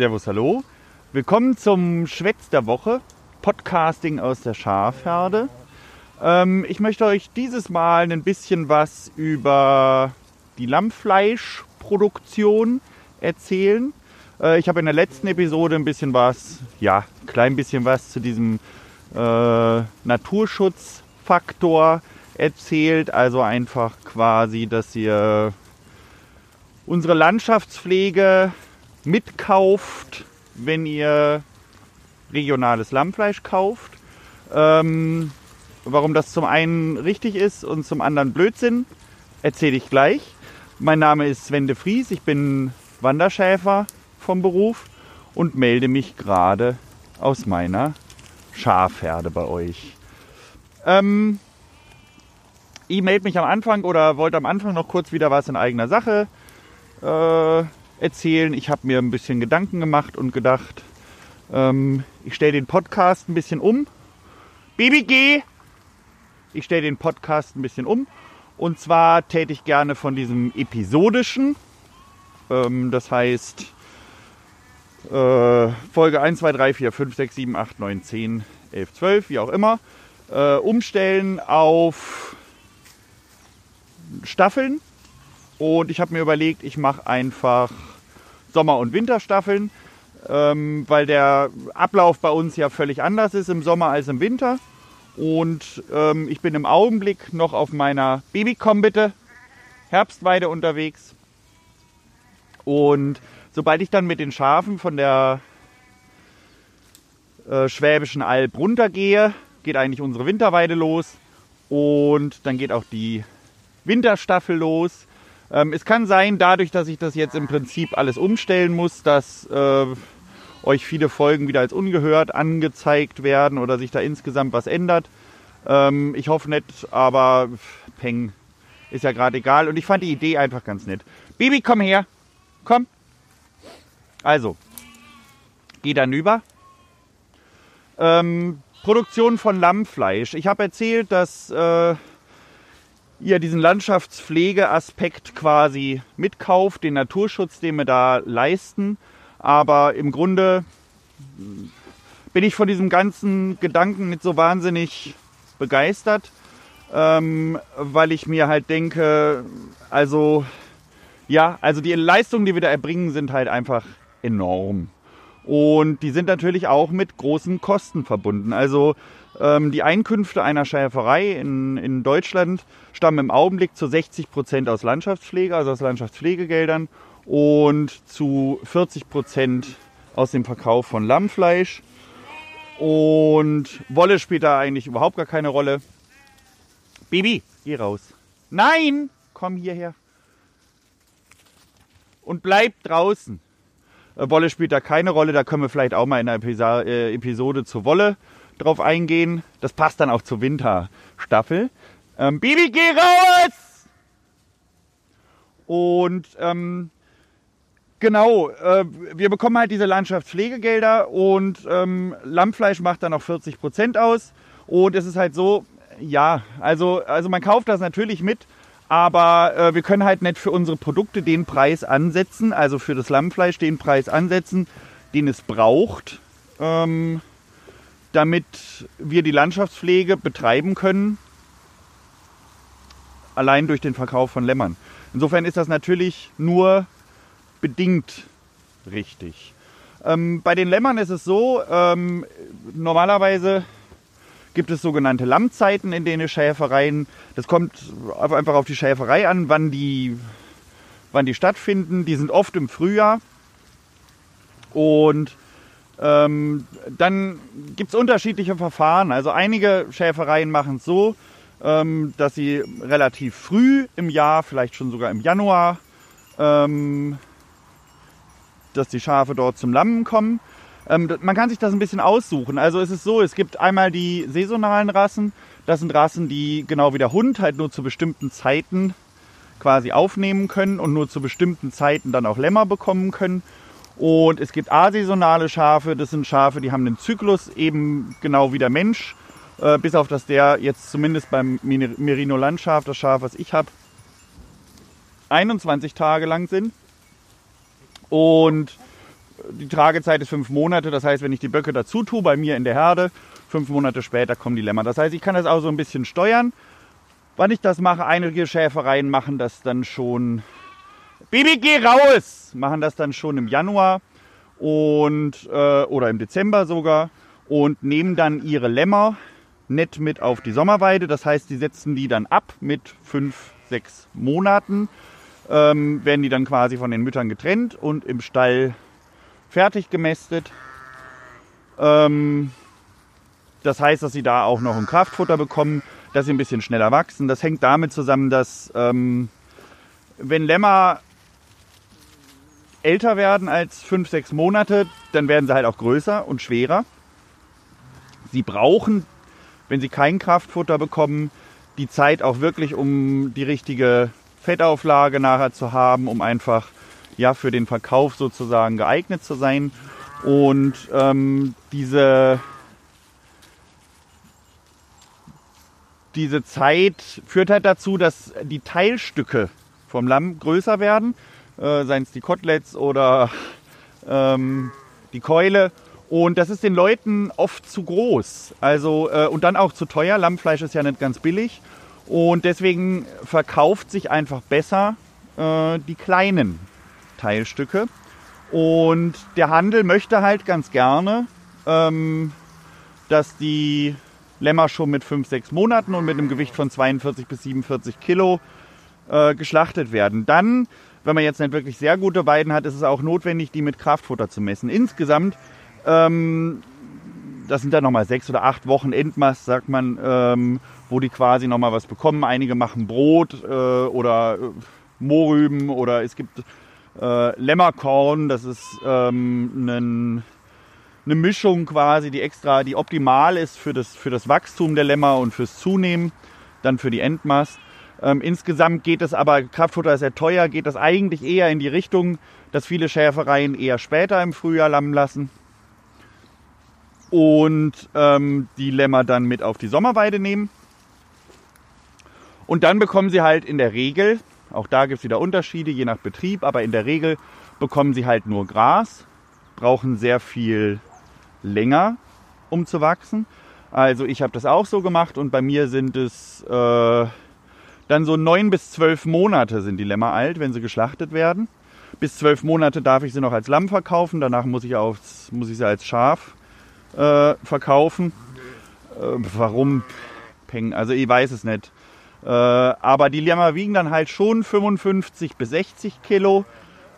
Servus, hallo. Willkommen zum Schwätz der Woche, Podcasting aus der Schafherde. Ähm, ich möchte euch dieses Mal ein bisschen was über die Lammfleischproduktion erzählen. Äh, ich habe in der letzten Episode ein bisschen was, ja, ein klein bisschen was zu diesem äh, Naturschutzfaktor erzählt. Also einfach quasi, dass ihr unsere Landschaftspflege mitkauft, wenn ihr regionales Lammfleisch kauft. Ähm, warum das zum einen richtig ist und zum anderen Blödsinn, erzähle ich gleich. Mein Name ist Sven de Vries, ich bin Wanderschäfer vom Beruf und melde mich gerade aus meiner Schafherde bei euch. Ähm, ich melde mich am Anfang oder wollte am Anfang noch kurz wieder was in eigener Sache äh, erzählen. Ich habe mir ein bisschen Gedanken gemacht und gedacht, ähm, ich stelle den Podcast ein bisschen um. Geh! Ich stelle den Podcast ein bisschen um. Und zwar täte ich gerne von diesem episodischen, ähm, das heißt äh, Folge 1, 2, 3, 4, 5, 6, 7, 8, 9, 10, 11, 12, wie auch immer, äh, umstellen auf Staffeln. Und ich habe mir überlegt, ich mache einfach Sommer- und Winterstaffeln, ähm, weil der Ablauf bei uns ja völlig anders ist im Sommer als im Winter. Und ähm, ich bin im Augenblick noch auf meiner Babycom bitte Herbstweide unterwegs. Und sobald ich dann mit den Schafen von der äh, Schwäbischen Alb runtergehe, geht eigentlich unsere Winterweide los. Und dann geht auch die Winterstaffel los. Ähm, es kann sein, dadurch, dass ich das jetzt im Prinzip alles umstellen muss, dass äh, euch viele Folgen wieder als ungehört angezeigt werden oder sich da insgesamt was ändert. Ähm, ich hoffe nicht, aber Peng ist ja gerade egal. Und ich fand die Idee einfach ganz nett. Baby, komm her. Komm. Also, geh dann über. Ähm, Produktion von Lammfleisch. Ich habe erzählt, dass äh, ihr diesen Landschaftspflegeaspekt quasi mitkauft, den Naturschutz, den wir da leisten. Aber im Grunde bin ich von diesem ganzen Gedanken nicht so wahnsinnig begeistert, ähm, weil ich mir halt denke, also ja, also die Leistungen, die wir da erbringen, sind halt einfach enorm. Und die sind natürlich auch mit großen Kosten verbunden. Also ähm, die Einkünfte einer Schäferei in, in Deutschland stammen im Augenblick zu 60 Prozent aus Landschaftspflege, also aus Landschaftspflegegeldern und zu 40 Prozent aus dem Verkauf von Lammfleisch. Und Wolle spielt da eigentlich überhaupt gar keine Rolle. Baby, geh raus. Nein, komm hierher. Und bleib draußen. Äh, Wolle spielt da keine Rolle. Da können wir vielleicht auch mal in einer äh, Episode zur Wolle drauf eingehen. Das passt dann auch zur Winterstaffel. Ähm, Bibi, geh raus! Und ähm, genau, äh, wir bekommen halt diese Landschaftspflegegelder und ähm, Lammfleisch macht dann noch 40 Prozent aus. Und es ist halt so, ja, also, also man kauft das natürlich mit, aber äh, wir können halt nicht für unsere Produkte den Preis ansetzen, also für das Lammfleisch den Preis ansetzen, den es braucht, ähm, damit wir die Landschaftspflege betreiben können, allein durch den Verkauf von Lämmern. Insofern ist das natürlich nur bedingt richtig. Ähm, bei den Lämmern ist es so, ähm, normalerweise gibt es sogenannte Lammzeiten in den Schäfereien. Das kommt einfach auf die Schäferei an, wann die, wann die stattfinden. Die sind oft im Frühjahr. Und ähm, dann gibt es unterschiedliche Verfahren. Also einige Schäfereien machen es so, ähm, dass sie relativ früh im Jahr, vielleicht schon sogar im Januar, ähm, dass die Schafe dort zum Lammen kommen. Ähm, man kann sich das ein bisschen aussuchen. Also es ist so, es gibt einmal die saisonalen Rassen. Das sind Rassen, die genau wie der Hund halt nur zu bestimmten Zeiten quasi aufnehmen können und nur zu bestimmten Zeiten dann auch Lämmer bekommen können. Und es gibt asaisonale Schafe. Das sind Schafe, die haben einen Zyklus eben genau wie der Mensch. Äh, bis auf dass der jetzt zumindest beim Merino Landschaf, das Schaf, was ich habe, 21 Tage lang sind. Und die Tragezeit ist fünf Monate. Das heißt, wenn ich die Böcke dazu tue, bei mir in der Herde, fünf Monate später kommen die Lämmer. Das heißt, ich kann das auch so ein bisschen steuern. Wann ich das mache, einige Schäfereien machen das dann schon. Bibi, geh raus! Machen das dann schon im Januar und äh, oder im Dezember sogar und nehmen dann ihre Lämmer nett mit auf die Sommerweide. Das heißt, die setzen die dann ab mit fünf, sechs Monaten, ähm, werden die dann quasi von den Müttern getrennt und im Stall fertig gemästet. Ähm, das heißt, dass sie da auch noch ein Kraftfutter bekommen, dass sie ein bisschen schneller wachsen. Das hängt damit zusammen, dass ähm, wenn Lämmer älter werden als fünf, sechs Monate, dann werden sie halt auch größer und schwerer. Sie brauchen, wenn sie kein Kraftfutter bekommen, die Zeit auch wirklich, um die richtige Fettauflage nachher zu haben, um einfach ja für den Verkauf sozusagen geeignet zu sein. Und ähm, diese, diese Zeit führt halt dazu, dass die Teilstücke vom Lamm größer werden, äh, seien es die Koteletts oder ähm, die Keule. Und das ist den Leuten oft zu groß. Also, äh, und dann auch zu teuer. Lammfleisch ist ja nicht ganz billig. Und deswegen verkauft sich einfach besser äh, die kleinen Teilstücke. Und der Handel möchte halt ganz gerne, ähm, dass die Lämmer schon mit 5, 6 Monaten und mit einem Gewicht von 42 bis 47 Kilo äh, geschlachtet werden. Dann, wenn man jetzt nicht wirklich sehr gute Weiden hat, ist es auch notwendig, die mit Kraftfutter zu messen. Insgesamt ähm, das sind dann nochmal sechs oder acht Wochen Endmast, sagt man, ähm, wo die quasi nochmal was bekommen. Einige machen Brot äh, oder äh, Mohrrüben oder es gibt äh, Lämmerkorn, das ist ähm, ein, eine Mischung quasi, die extra, die optimal ist für das, für das Wachstum der Lämmer und fürs Zunehmen, dann für die Endmast. Ähm, insgesamt geht es aber, Kraftfutter ist sehr teuer, geht das eigentlich eher in die Richtung, dass viele Schäfereien eher später im Frühjahr lammen lassen und ähm, die Lämmer dann mit auf die Sommerweide nehmen. Und dann bekommen sie halt in der Regel, auch da gibt es wieder Unterschiede, je nach Betrieb, aber in der Regel bekommen sie halt nur Gras, brauchen sehr viel länger, um zu wachsen. Also ich habe das auch so gemacht und bei mir sind es äh, dann so neun bis zwölf Monate sind die Lämmer alt, wenn sie geschlachtet werden. Bis zwölf Monate darf ich sie noch als Lamm verkaufen, danach muss ich, aufs, muss ich sie als Schaf äh, verkaufen. Äh, warum? Also ich weiß es nicht. Äh, aber die Lämmer wiegen dann halt schon 55 bis 60 Kilo.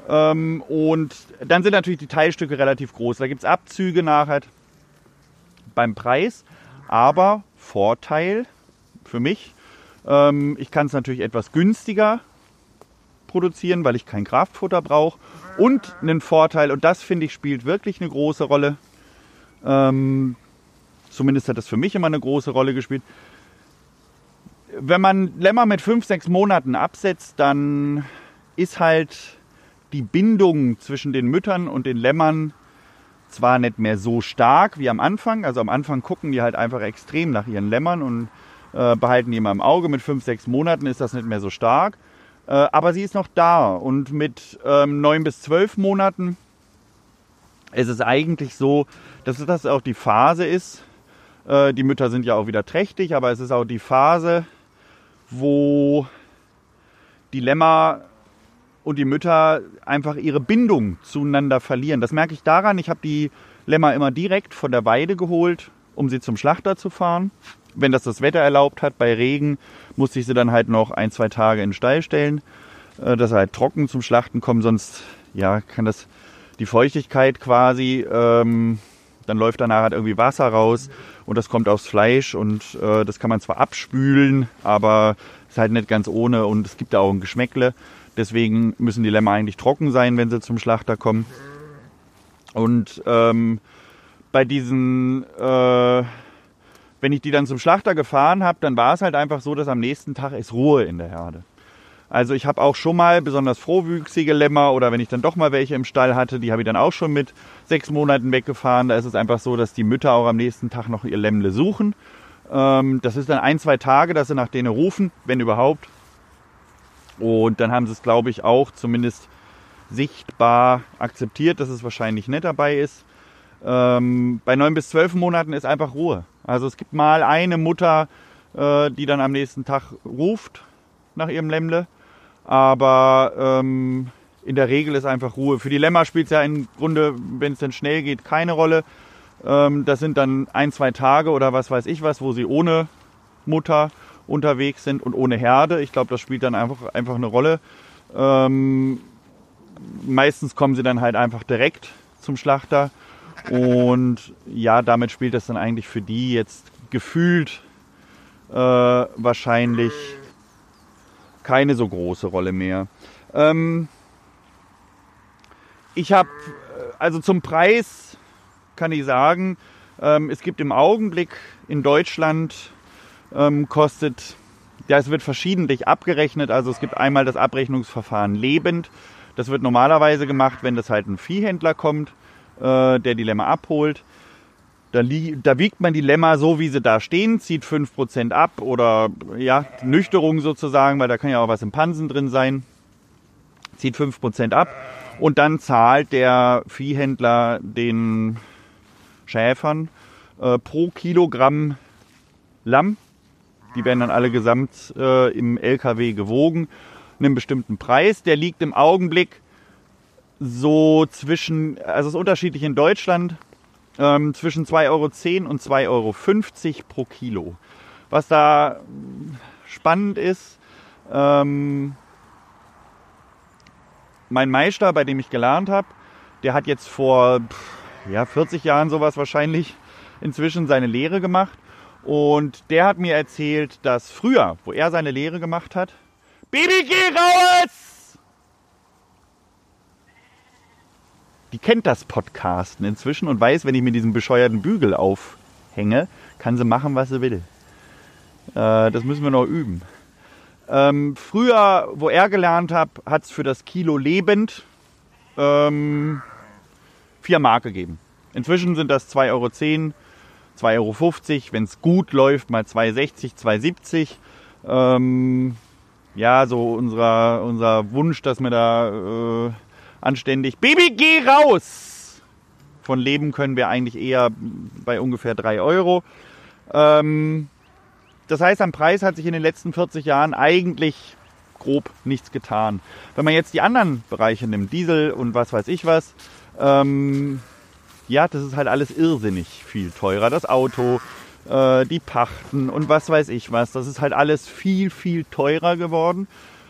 Ähm, und dann sind natürlich die Teilstücke relativ groß. Da gibt es Abzüge nachher beim Preis. Aber Vorteil für mich, ähm, ich kann es natürlich etwas günstiger produzieren, weil ich kein Kraftfutter brauche. Und einen Vorteil, und das finde ich spielt wirklich eine große Rolle, ähm, zumindest hat das für mich immer eine große Rolle gespielt. Wenn man Lämmer mit fünf, sechs Monaten absetzt, dann ist halt die Bindung zwischen den Müttern und den Lämmern zwar nicht mehr so stark wie am Anfang. Also am Anfang gucken die halt einfach extrem nach ihren Lämmern und äh, behalten die immer im Auge. Mit fünf, sechs Monaten ist das nicht mehr so stark. Äh, aber sie ist noch da. Und mit ähm, neun bis zwölf Monaten ist es eigentlich so, dass das auch die Phase ist. Äh, die Mütter sind ja auch wieder trächtig, aber es ist auch die Phase, wo die Lämmer und die Mütter einfach ihre Bindung zueinander verlieren. Das merke ich daran, ich habe die Lämmer immer direkt von der Weide geholt, um sie zum Schlachter zu fahren. Wenn das das Wetter erlaubt hat, bei Regen musste ich sie dann halt noch ein, zwei Tage in den Stall stellen, äh, dass sie halt trocken zum Schlachten kommen, sonst ja, kann das die Feuchtigkeit quasi ähm, dann läuft danach halt irgendwie Wasser raus und das kommt aufs Fleisch und äh, das kann man zwar abspülen, aber ist halt nicht ganz ohne und es gibt da auch ein Geschmäckle. Deswegen müssen die Lämmer eigentlich trocken sein, wenn sie zum Schlachter kommen. Und ähm, bei diesen, äh, wenn ich die dann zum Schlachter gefahren habe, dann war es halt einfach so, dass am nächsten Tag ist Ruhe in der Herde. Also ich habe auch schon mal besonders frohwüchsige Lämmer oder wenn ich dann doch mal welche im Stall hatte, die habe ich dann auch schon mit sechs Monaten weggefahren. Da ist es einfach so, dass die Mütter auch am nächsten Tag noch ihr Lämmle suchen. Ähm, das ist dann ein, zwei Tage, dass sie nach denen rufen, wenn überhaupt. Und dann haben sie es, glaube ich, auch zumindest sichtbar akzeptiert, dass es wahrscheinlich nicht dabei ist. Ähm, bei neun bis zwölf Monaten ist einfach Ruhe. Also es gibt mal eine Mutter, äh, die dann am nächsten Tag ruft nach ihrem Lämmle, aber ähm, in der Regel ist einfach Ruhe. Für die Lämmer spielt es ja im Grunde, wenn es dann schnell geht, keine Rolle. Ähm, das sind dann ein, zwei Tage oder was weiß ich was, wo sie ohne Mutter unterwegs sind und ohne Herde. Ich glaube, das spielt dann einfach, einfach eine Rolle. Ähm, meistens kommen sie dann halt einfach direkt zum Schlachter. Und ja, damit spielt das dann eigentlich für die jetzt gefühlt äh, wahrscheinlich keine so große Rolle mehr. Ähm, ich habe, äh, also zum Preis kann ich sagen, ähm, es gibt im Augenblick in Deutschland ähm, kostet, ja, es wird verschiedentlich abgerechnet. Also es gibt einmal das Abrechnungsverfahren lebend. Das wird normalerweise gemacht, wenn das halt ein Viehhändler kommt, äh, der die Lämmer abholt. Da, da, wiegt man die Lämmer so, wie sie da stehen, zieht 5% ab oder ja, Nüchterung sozusagen, weil da kann ja auch was im Pansen drin sein. Zieht 5% ab und dann zahlt der Viehhändler den Schäfern äh, pro Kilogramm Lamm. Die werden dann alle gesamt äh, im LKW gewogen, einen bestimmten Preis. Der liegt im Augenblick so zwischen, also es ist unterschiedlich in Deutschland, ähm, zwischen 2,10 Euro und 2,50 Euro pro Kilo. Was da spannend ist, ähm, mein Meister, bei dem ich gelernt habe, der hat jetzt vor ja, 40 Jahren sowas wahrscheinlich inzwischen seine Lehre gemacht. Und der hat mir erzählt, dass früher, wo er seine Lehre gemacht hat, Baby, geh raus! Die kennt das Podcasten inzwischen und weiß, wenn ich mir diesen bescheuerten Bügel aufhänge, kann sie machen, was sie will. Äh, das müssen wir noch üben. Ähm, früher, wo er gelernt hat, hat es für das Kilo lebend ähm, 4 Mark gegeben. Inzwischen sind das 2,10 Euro, 2,50 Euro, wenn es gut läuft, mal 2,60, 2,70. Ähm, ja, so unser, unser Wunsch, dass wir da äh, anständig Baby, geh raus! Von leben können wir eigentlich eher bei ungefähr 3 Euro. Ähm, das heißt, am Preis hat sich in den letzten 40 Jahren eigentlich grob nichts getan. Wenn man jetzt die anderen Bereiche nimmt, Diesel und was weiß ich was, ähm, ja, das ist halt alles irrsinnig viel teurer. Das Auto, äh, die Pachten und was weiß ich was. Das ist halt alles viel, viel teurer geworden.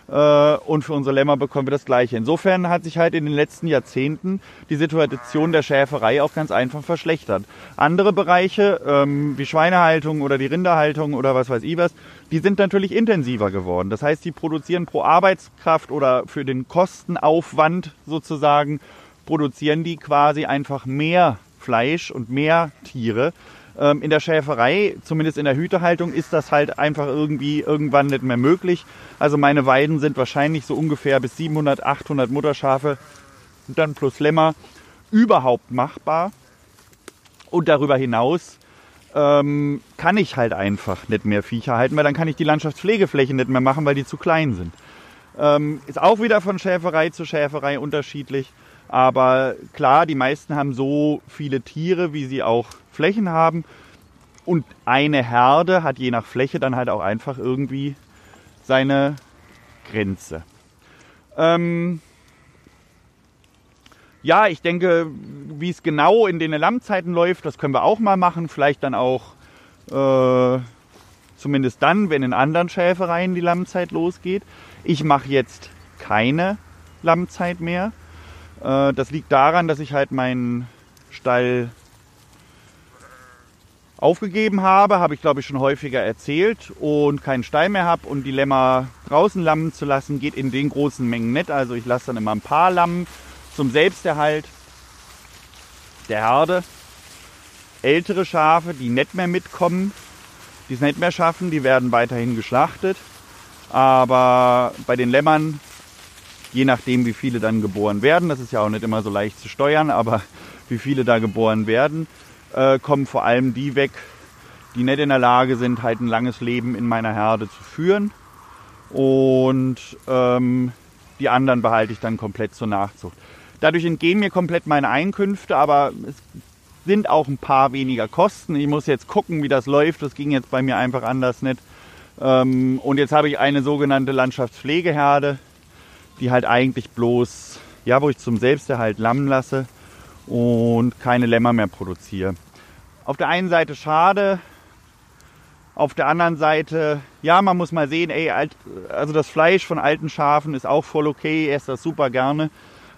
Äh, und für unsere Lämmer bekommen wir das Gleiche. Insofern hat sich halt in den letzten Jahrzehnten die Situation der Schäferei auch ganz einfach verschlechtert. Andere Bereiche, ähm, wie Schweinehaltung oder die Rinderhaltung oder was weiß ich was, die sind natürlich intensiver geworden. Das heißt, die produzieren pro Arbeitskraft oder für den Kostenaufwand sozusagen produzieren die quasi einfach mehr Fleisch und mehr Tiere. Ähm, in der Schäferei, zumindest in der Hütehaltung, ist das halt einfach irgendwie irgendwann nicht mehr möglich. Also meine Weiden sind wahrscheinlich so ungefähr bis 700, 800 Mutterschafe und dann plus Lämmer überhaupt machbar. Und darüber hinaus ähm, kann ich halt einfach nicht mehr Viecher halten, weil dann kann ich die Landschaftspflegefläche nicht mehr machen, weil die zu klein sind. Ähm, ist auch wieder von Schäferei zu Schäferei unterschiedlich. Aber klar, die meisten haben so viele Tiere, wie sie auch Flächen haben. Und eine Herde hat je nach Fläche dann halt auch einfach irgendwie seine Grenze. Ähm ja, ich denke, wie es genau in den Lammzeiten läuft, das können wir auch mal machen. Vielleicht dann auch äh, zumindest dann, wenn in anderen Schäfereien die Lammzeit losgeht. Ich mache jetzt keine Lammzeit mehr. Äh, das liegt daran, dass ich halt meinen Stall aufgegeben habe, habe ich glaube ich schon häufiger erzählt und keinen Stall mehr habe und die Lämmer draußen lammen zu lassen geht in den großen Mengen nicht. Also ich lasse dann immer ein paar Lammen zum Selbsterhalt der Herde. Ältere Schafe, die nicht mehr mitkommen, die es nicht mehr schaffen, die werden weiterhin geschlachtet. Aber bei den Lämmern je nachdem, wie viele dann geboren werden, das ist ja auch nicht immer so leicht zu steuern, aber wie viele da geboren werden, äh, kommen vor allem die weg, die nicht in der Lage sind, halt ein langes Leben in meiner Herde zu führen. Und ähm, Die anderen behalte ich dann komplett zur Nachzucht. Dadurch entgehen mir komplett meine Einkünfte, aber es sind auch ein paar weniger Kosten. Ich muss jetzt gucken, wie das läuft. Das ging jetzt bei mir einfach anders nicht. Ähm, und jetzt habe ich eine sogenannte Landschaftspflegeherde, die halt eigentlich bloß, ja, wo ich zum Selbsterhalt lammen lasse und keine Lämmer mehr produziere. Auf der einen Seite schade, auf der anderen Seite, ja, man muss mal sehen, ey, also das Fleisch von alten Schafen ist auch voll okay, ich esse das super gerne.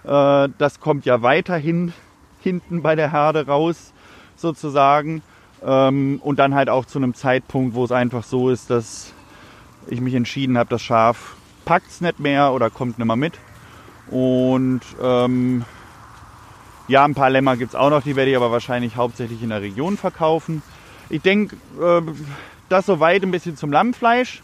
Äh, das kommt ja weiterhin hinten bei der Herde raus, sozusagen. Ähm, und dann halt auch zu einem Zeitpunkt, wo es einfach so ist, dass ich mich entschieden habe, das Schaf packt es nicht mehr oder kommt nicht mehr mit. Und ähm, ja, ein paar Lämmer gibt es auch noch, die werde ich aber wahrscheinlich hauptsächlich in der Region verkaufen. Ich denke, äh, das soweit ein bisschen zum Lammfleisch.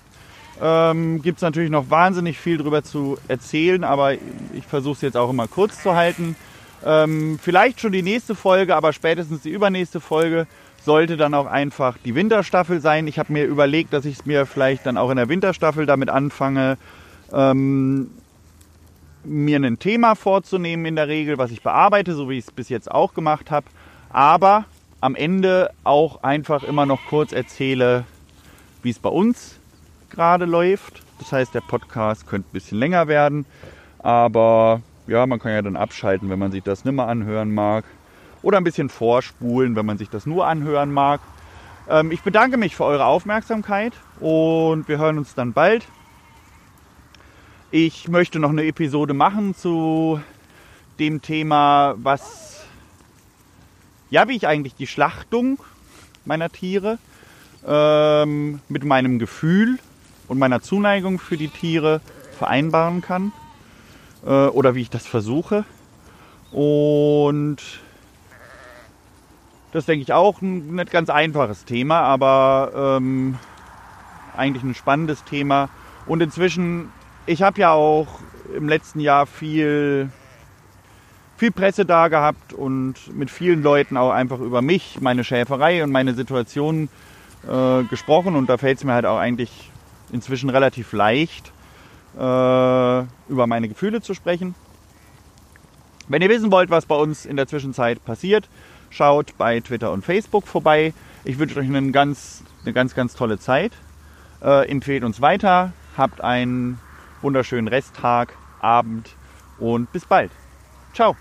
Ähm, Gibt es natürlich noch wahnsinnig viel darüber zu erzählen, aber ich versuche es jetzt auch immer kurz zu halten. Ähm, vielleicht schon die nächste Folge, aber spätestens die übernächste Folge sollte dann auch einfach die Winterstaffel sein. Ich habe mir überlegt, dass ich es mir vielleicht dann auch in der Winterstaffel damit anfange, ähm, mir ein Thema vorzunehmen in der Regel, was ich bearbeite, so wie ich es bis jetzt auch gemacht habe. Aber am Ende auch einfach immer noch kurz erzähle, wie es bei uns gerade läuft. Das heißt, der Podcast könnte ein bisschen länger werden, aber ja, man kann ja dann abschalten, wenn man sich das nimmer anhören mag. Oder ein bisschen vorspulen, wenn man sich das nur anhören mag. Ähm, ich bedanke mich für eure Aufmerksamkeit und wir hören uns dann bald. Ich möchte noch eine Episode machen zu dem Thema, was, ja, wie ich eigentlich die Schlachtung meiner Tiere ähm, mit meinem Gefühl und meiner Zuneigung für die Tiere vereinbaren kann äh, oder wie ich das versuche. Und das denke ich auch ein nicht ganz einfaches Thema, aber ähm, eigentlich ein spannendes Thema. Und inzwischen, ich habe ja auch im letzten Jahr viel, viel Presse da gehabt und mit vielen Leuten auch einfach über mich, meine Schäferei und meine Situation äh, gesprochen. Und da fällt es mir halt auch eigentlich inzwischen relativ leicht, äh, über meine Gefühle zu sprechen. Wenn ihr wissen wollt, was bei uns in der Zwischenzeit passiert, schaut bei Twitter und Facebook vorbei. Ich wünsche euch einen ganz, eine ganz, ganz tolle Zeit. Äh, empfehlt uns weiter. Habt einen wunderschönen Resttag, Abend und bis bald. Ciao.